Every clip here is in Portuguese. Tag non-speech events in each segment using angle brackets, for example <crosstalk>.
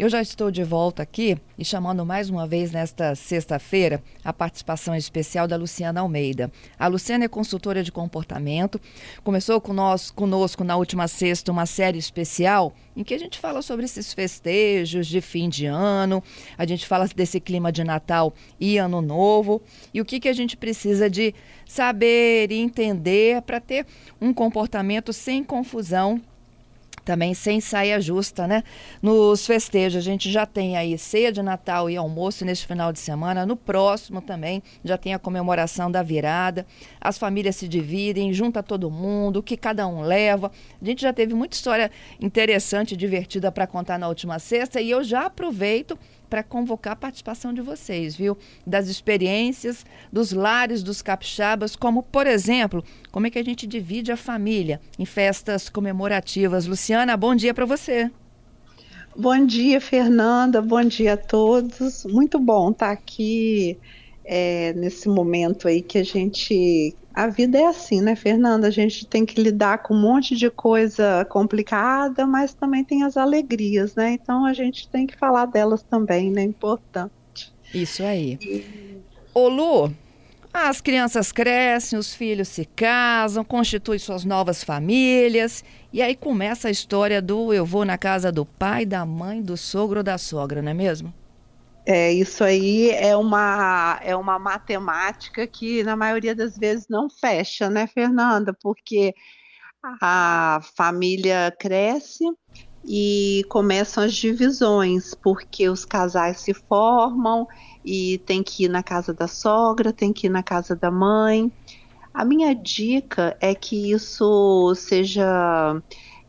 Eu já estou de volta aqui e chamando mais uma vez nesta sexta-feira a participação especial da Luciana Almeida. A Luciana é consultora de comportamento, começou conosco na última sexta uma série especial em que a gente fala sobre esses festejos de fim de ano, a gente fala desse clima de Natal e Ano Novo e o que, que a gente precisa de saber e entender para ter um comportamento sem confusão também sem saia justa, né? Nos festejos, a gente já tem aí ceia de Natal e almoço neste final de semana. No próximo também já tem a comemoração da virada. As famílias se dividem, junta todo mundo, o que cada um leva. A gente já teve muita história interessante, divertida para contar na última sexta e eu já aproveito para convocar a participação de vocês, viu? Das experiências dos lares dos capixabas, como, por exemplo, como é que a gente divide a família em festas comemorativas. Luciana, bom dia para você. Bom dia, Fernanda. Bom dia a todos. Muito bom estar aqui é, nesse momento aí que a gente a vida é assim, né, Fernanda? A gente tem que lidar com um monte de coisa complicada, mas também tem as alegrias, né? Então a gente tem que falar delas também, né? Importante. Isso aí. E... Ô Lu, as crianças crescem, os filhos se casam, constituem suas novas famílias, e aí começa a história do eu vou na casa do pai, da mãe, do sogro ou da sogra, não é mesmo? É, isso aí é uma, é uma matemática que, na maioria das vezes, não fecha, né, Fernanda? Porque a família cresce e começam as divisões, porque os casais se formam e tem que ir na casa da sogra, tem que ir na casa da mãe. A minha dica é que isso seja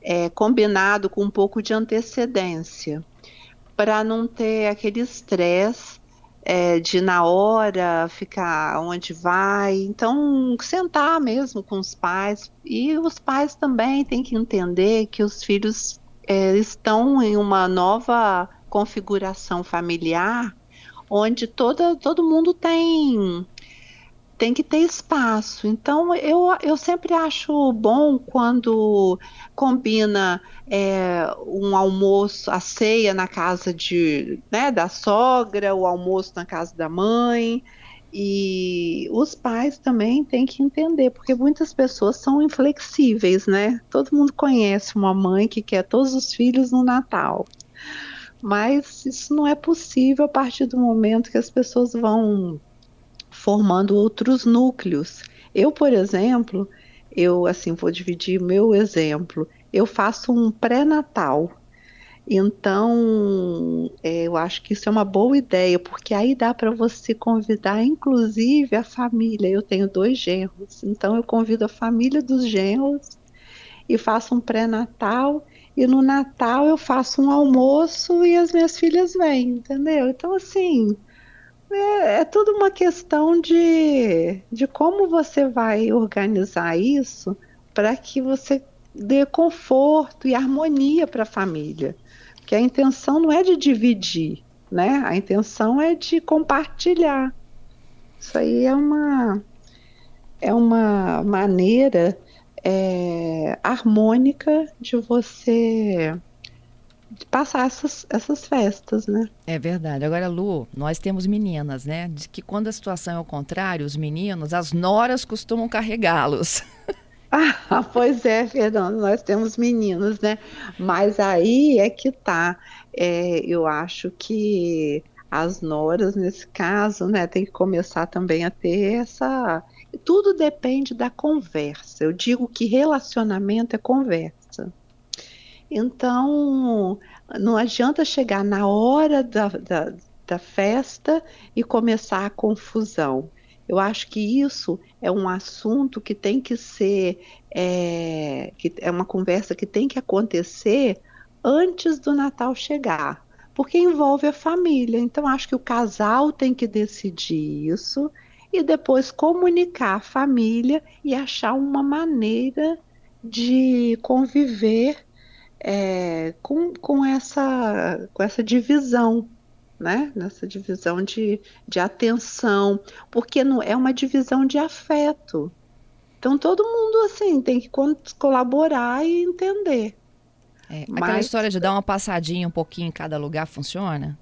é, combinado com um pouco de antecedência para não ter aquele estresse é, de na hora ficar onde vai. Então, sentar mesmo com os pais. E os pais também têm que entender que os filhos é, estão em uma nova configuração familiar, onde toda, todo mundo tem tem que ter espaço. Então, eu, eu sempre acho bom quando combina é, um almoço, a ceia na casa de, né, da sogra, o almoço na casa da mãe. E os pais também têm que entender, porque muitas pessoas são inflexíveis, né? Todo mundo conhece uma mãe que quer todos os filhos no Natal. Mas isso não é possível a partir do momento que as pessoas vão formando outros núcleos. Eu, por exemplo, eu assim vou dividir meu exemplo. Eu faço um pré-natal. Então, é, eu acho que isso é uma boa ideia, porque aí dá para você convidar, inclusive, a família. Eu tenho dois genros, então eu convido a família dos genros e faço um pré-natal. E no Natal eu faço um almoço e as minhas filhas vêm, entendeu? Então, assim, é, é tudo uma questão de, de como você vai organizar isso para que você dê conforto e harmonia para a família. Porque a intenção não é de dividir, né? A intenção é de compartilhar. Isso aí é uma, é uma maneira é, harmônica de você passar essas, essas festas, né? É verdade. Agora, Lu, nós temos meninas, né? De que quando a situação é o contrário, os meninos, as noras costumam carregá-los. <laughs> Ah, pois é, Fernando, nós temos meninos, né? Mas aí é que tá. É, eu acho que as noras, nesse caso, né, tem que começar também a ter essa. Tudo depende da conversa. Eu digo que relacionamento é conversa. Então, não adianta chegar na hora da, da, da festa e começar a confusão. Eu acho que isso é um assunto que tem que ser, é, que é uma conversa que tem que acontecer antes do Natal chegar, porque envolve a família. Então, acho que o casal tem que decidir isso e depois comunicar a família e achar uma maneira de conviver é, com, com, essa, com essa divisão, né? Nessa divisão de, de atenção, porque não é uma divisão de afeto. Então todo mundo assim tem que colaborar e entender. É, Mas... Aquela história de dar uma passadinha um pouquinho em cada lugar funciona?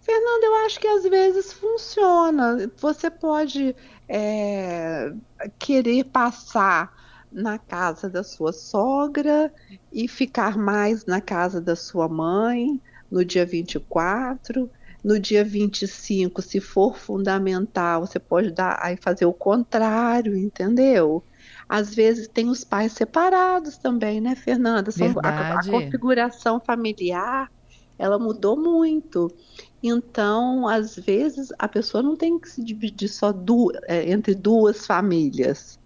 Fernanda, eu acho que às vezes funciona. Você pode é, querer passar na casa da sua sogra e ficar mais na casa da sua mãe no dia 24. No dia 25, se for fundamental, você pode dar aí fazer o contrário, entendeu? Às vezes tem os pais separados também, né, Fernanda? A, a configuração familiar ela mudou muito. Então, às vezes, a pessoa não tem que se dividir só du é, entre duas famílias.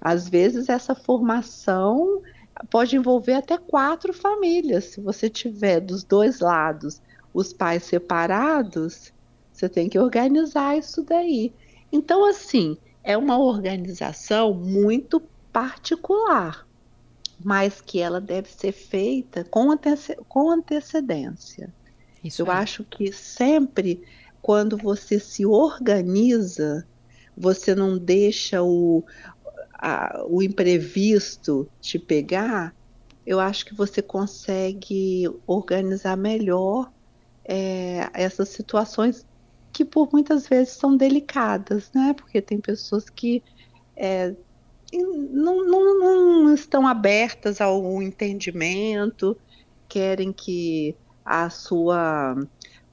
Às vezes, essa formação pode envolver até quatro famílias. Se você tiver dos dois lados os pais separados, você tem que organizar isso daí. Então, assim, é uma organização muito particular, mas que ela deve ser feita com, antece com antecedência. Isso Eu acho que sempre quando você se organiza, você não deixa o, a, o imprevisto te pegar, eu acho que você consegue organizar melhor é, essas situações que por muitas vezes são delicadas, né? Porque tem pessoas que é, não, não, não, estão abertas ao entendimento, querem que a sua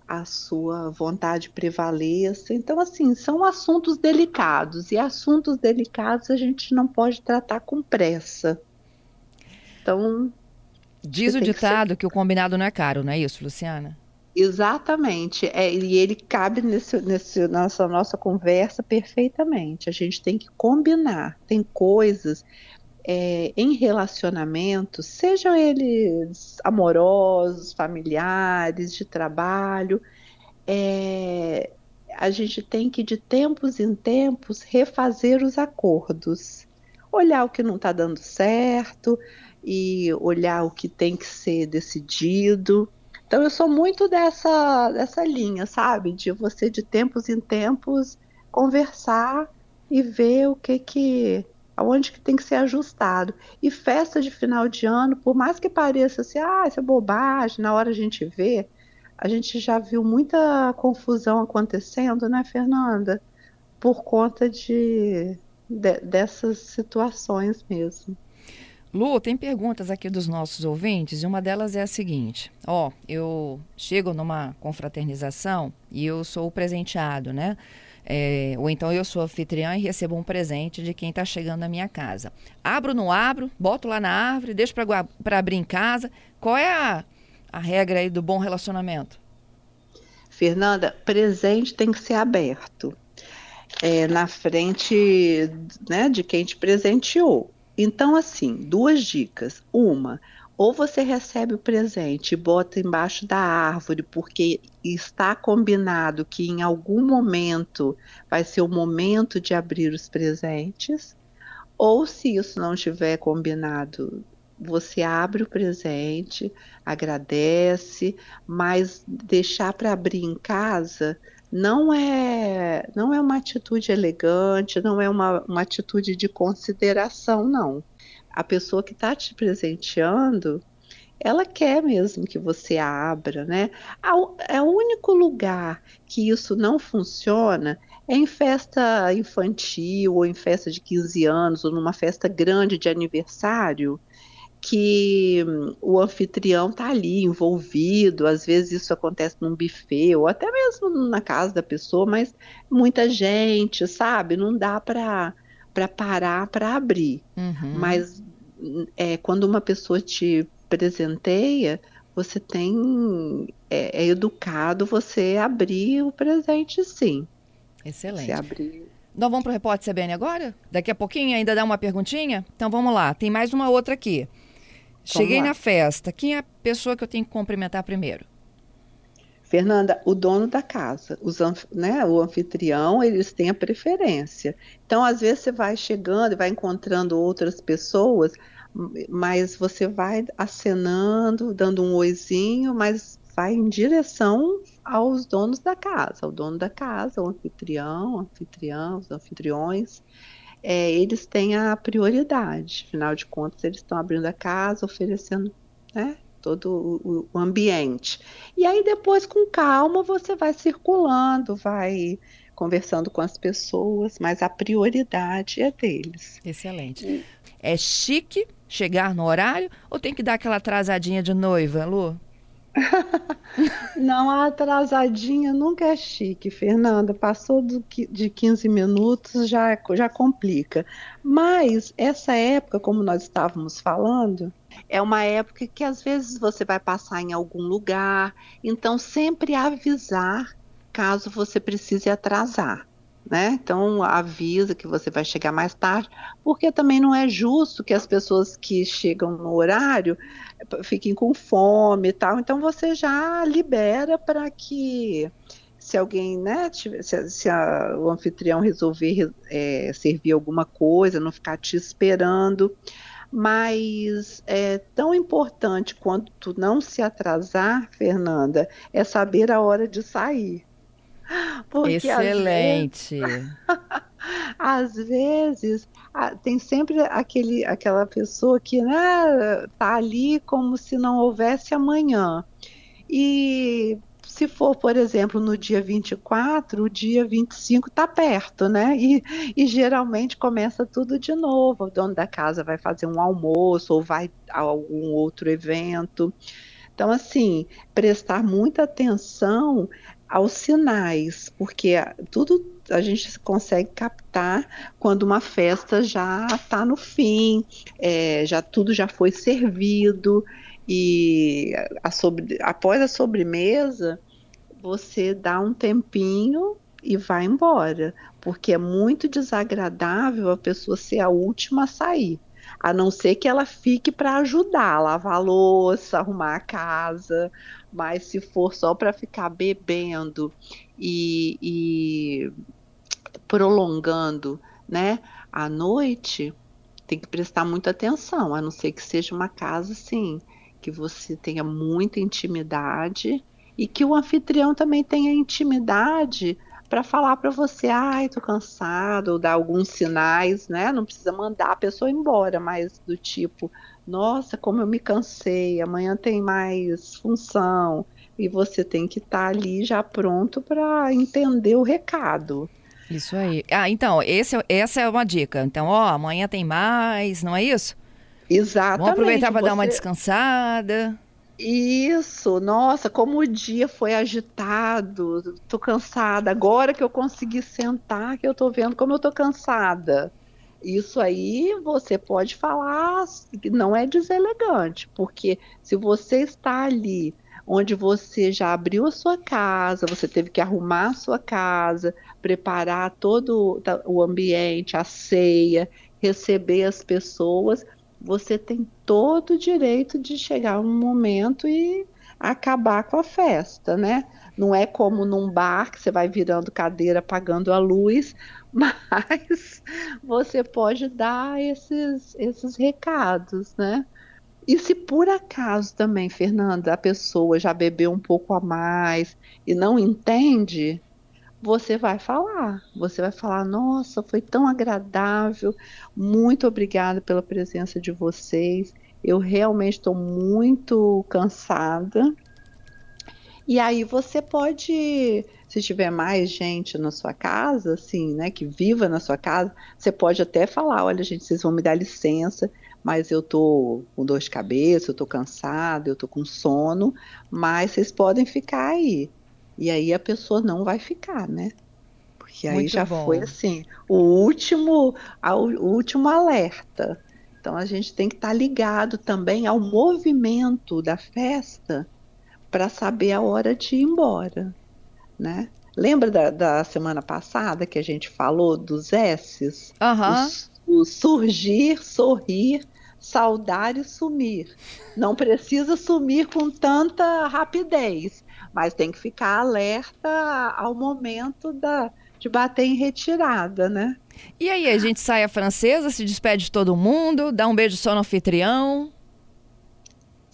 a sua vontade prevaleça. Então, assim, são assuntos delicados e assuntos delicados a gente não pode tratar com pressa. Então. Diz o ditado que, ser... que, o combinado não é caro, não é isso, Luciana? Exatamente. É, e ele cabe nesse, nesse, nessa nossa conversa perfeitamente. A gente tem que combinar. Tem coisas é, em relacionamentos, sejam eles amorosos, familiares, de trabalho, é, a gente tem que, de tempos em tempos, refazer os acordos. Olhar o que não está dando certo e olhar o que tem que ser decidido. Então, eu sou muito dessa, dessa linha, sabe? De você, de tempos em tempos, conversar e ver o que que aonde que tem que ser ajustado. E festa de final de ano, por mais que pareça assim, ah, isso é bobagem, na hora a gente vê, a gente já viu muita confusão acontecendo, né, Fernanda? Por conta de, de dessas situações mesmo. Lu, tem perguntas aqui dos nossos ouvintes e uma delas é a seguinte: ó, eu chego numa confraternização e eu sou presenteado, né? É, ou então eu sou anfitriã e recebo um presente de quem está chegando na minha casa. Abro não abro, boto lá na árvore, deixo para abrir em casa. Qual é a, a regra aí do bom relacionamento? Fernanda, presente tem que ser aberto. É, na frente né, de quem te presenteou. Então, assim, duas dicas. Uma, ou você recebe o presente e bota embaixo da árvore, porque está combinado que em algum momento vai ser o momento de abrir os presentes, ou se isso não estiver combinado, você abre o presente, agradece, mas deixar para abrir em casa não é não é uma atitude elegante, não é uma, uma atitude de consideração, não a pessoa que está te presenteando, ela quer mesmo que você abra, né? É o único lugar que isso não funciona é em festa infantil, ou em festa de 15 anos, ou numa festa grande de aniversário, que o anfitrião está ali envolvido, às vezes isso acontece num buffet, ou até mesmo na casa da pessoa, mas muita gente, sabe? Não dá para para parar para abrir. Uhum. Mas é, quando uma pessoa te presenteia, você tem é, é, educado você abrir o presente, sim. Excelente. Você abrir. Nós vamos para o Repórter CBN agora? Daqui a pouquinho ainda dá uma perguntinha? Então vamos lá, tem mais uma outra aqui. Cheguei na festa, quem é a pessoa que eu tenho que cumprimentar primeiro? Fernanda, o dono da casa, os, né, o anfitrião, eles têm a preferência. Então, às vezes, você vai chegando e vai encontrando outras pessoas, mas você vai acenando, dando um oizinho, mas vai em direção aos donos da casa, ao dono da casa, o anfitrião, anfitriã, os anfitriões. É, eles têm a prioridade, afinal de contas, eles estão abrindo a casa, oferecendo né, todo o, o ambiente. E aí, depois, com calma, você vai circulando, vai conversando com as pessoas, mas a prioridade é deles. Excelente. É chique chegar no horário ou tem que dar aquela atrasadinha de noiva, Lu? <laughs> Não, a atrasadinha nunca é chique, Fernanda. Passou do, de 15 minutos já, já complica. Mas essa época, como nós estávamos falando, é uma época que às vezes você vai passar em algum lugar, então sempre avisar caso você precise atrasar né? Então avisa que você vai chegar mais tarde, porque também não é justo que as pessoas que chegam no horário eh, fiquem com fome e tal. Então você já libera para que se alguém, né, se, se a, o anfitrião resolver é, servir alguma coisa, não ficar te esperando. Mas é tão importante quanto não se atrasar, Fernanda, é saber a hora de sair. Porque Excelente. <laughs> Às vezes, tem sempre aquele, aquela pessoa que né, tá ali como se não houvesse amanhã. E se for, por exemplo, no dia 24, o dia 25 está perto, né? E, e, geralmente começa tudo de novo. O dono da casa vai fazer um almoço ou vai a algum outro evento. Então, assim, prestar muita atenção aos sinais, porque tudo a gente consegue captar quando uma festa já está no fim, é, já tudo já foi servido e a sobre, após a sobremesa você dá um tempinho e vai embora, porque é muito desagradável a pessoa ser a última a sair a não ser que ela fique para ajudar, lavar a louça, arrumar a casa, mas se for só para ficar bebendo e, e prolongando, né, a noite, tem que prestar muita atenção, a não ser que seja uma casa assim, que você tenha muita intimidade e que o anfitrião também tenha intimidade para falar para você, ai, tô cansado, ou dar alguns sinais, né? Não precisa mandar a pessoa embora, mas do tipo, nossa, como eu me cansei, amanhã tem mais função, e você tem que estar tá ali já pronto para entender o recado. Isso aí. Ah, então, esse, essa é uma dica. Então, ó, amanhã tem mais, não é isso? Exatamente. Vamos aproveitar para você... dar uma descansada. Isso, nossa, como o dia foi agitado, tô cansada. Agora que eu consegui sentar, que eu tô vendo como eu tô cansada. Isso aí você pode falar, não é deselegante, porque se você está ali onde você já abriu a sua casa, você teve que arrumar a sua casa, preparar todo o ambiente, a ceia, receber as pessoas, você tem todo o direito de chegar um momento e acabar com a festa, né? Não é como num bar que você vai virando cadeira, apagando a luz, <laughs> mas você pode dar esses, esses recados, né? E se por acaso também, Fernanda, a pessoa já bebeu um pouco a mais e não entende, você vai falar. Você vai falar: nossa, foi tão agradável, muito obrigada pela presença de vocês. Eu realmente estou muito cansada. E aí você pode, se tiver mais gente na sua casa, assim, né, que viva na sua casa, você pode até falar, olha, gente, vocês vão me dar licença, mas eu tô com dor de cabeça, eu tô cansada, eu tô com sono, mas vocês podem ficar aí. E aí a pessoa não vai ficar, né? Porque aí Muito já bom. foi assim, o último, o último alerta. Então a gente tem que estar tá ligado também ao movimento da festa para saber a hora de ir embora, né? Lembra da, da, semana passada que a gente falou dos S's? Uhum. O, o surgir, sorrir, saudar e sumir. Não precisa sumir com tanta rapidez mas tem que ficar alerta ao momento da, de bater em retirada, né? E aí, a gente sai a francesa, se despede de todo mundo, dá um beijo só no anfitrião?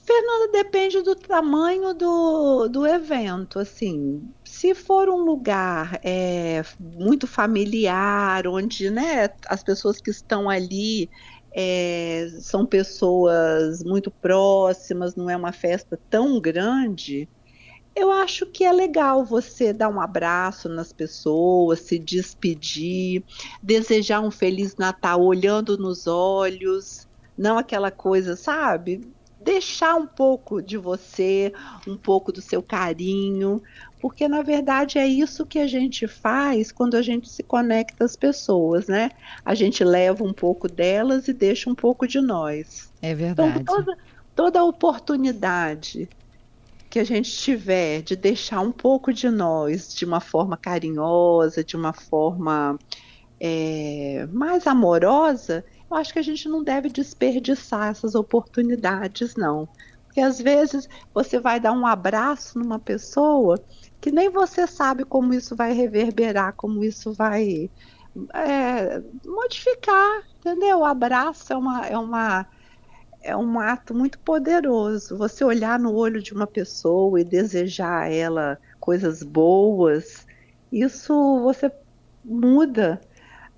Fernanda, depende do tamanho do, do evento. Assim, se for um lugar é, muito familiar, onde né, as pessoas que estão ali é, são pessoas muito próximas, não é uma festa tão grande, eu acho que é legal você dar um abraço nas pessoas, se despedir, desejar um Feliz Natal olhando nos olhos, não aquela coisa, sabe? deixar um pouco de você, um pouco do seu carinho, porque na verdade é isso que a gente faz quando a gente se conecta às pessoas, né? A gente leva um pouco delas e deixa um pouco de nós. É verdade. Então, toda, toda oportunidade que a gente tiver de deixar um pouco de nós de uma forma carinhosa, de uma forma é, mais amorosa, eu acho que a gente não deve desperdiçar essas oportunidades, não. Porque às vezes você vai dar um abraço numa pessoa que nem você sabe como isso vai reverberar, como isso vai é, modificar, entendeu? O abraço é uma, é uma é um ato muito poderoso. Você olhar no olho de uma pessoa e desejar a ela coisas boas, isso você muda.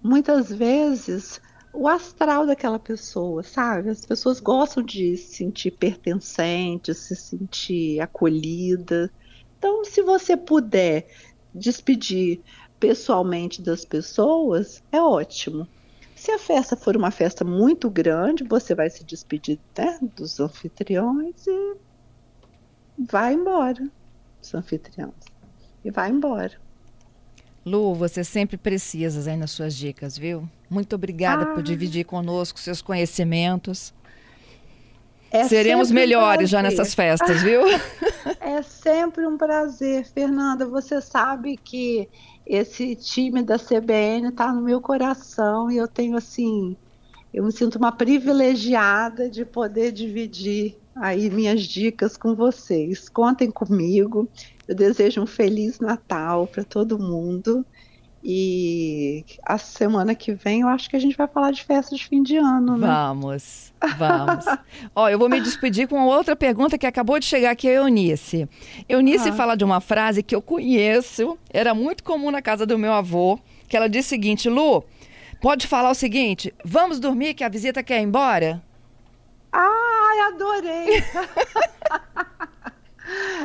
Muitas vezes o astral daquela pessoa, sabe? As pessoas gostam de se sentir pertencentes, se sentir acolhida. Então, se você puder despedir pessoalmente das pessoas, é ótimo. Se a festa for uma festa muito grande, você vai se despedir né, dos anfitriões e vai embora, dos anfitriões. E vai embora. Lu, você sempre precisa aí nas suas dicas, viu? Muito obrigada ah. por dividir conosco seus conhecimentos. É Seremos melhores um já nessas festas, <laughs> viu? É sempre um prazer, Fernanda. Você sabe que esse time da CBN está no meu coração e eu tenho assim, eu me sinto uma privilegiada de poder dividir aí minhas dicas com vocês. Contem comigo. Eu desejo um feliz Natal para todo mundo e a semana que vem eu acho que a gente vai falar de festa de fim de ano, né? Vamos, vamos. <laughs> Ó, eu vou me despedir com outra pergunta que acabou de chegar aqui, a Eunice. Eunice ah. fala de uma frase que eu conheço, era muito comum na casa do meu avô, que ela diz o seguinte, Lu, pode falar o seguinte, vamos dormir que a visita quer ir embora? Ai, adorei!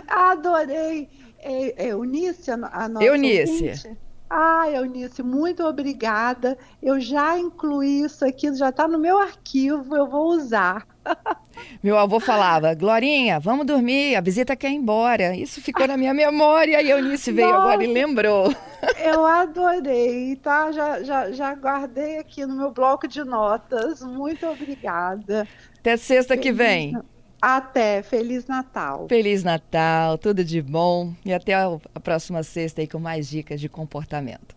<laughs> adorei! É, Eunice, a nossa Eunice. Ouvinte. Ah, Eunice, muito obrigada. Eu já incluí isso aqui, já está no meu arquivo, eu vou usar. <laughs> Meu avô falava, Glorinha, vamos dormir, a visita quer ir embora. Isso ficou na minha memória e a Eunice veio Nossa, agora e lembrou. Eu adorei, tá? Já, já, já guardei aqui no meu bloco de notas. Muito obrigada. Até sexta que vem. Até. Feliz Natal. Feliz Natal, tudo de bom. E até a próxima sexta aí com mais dicas de comportamento.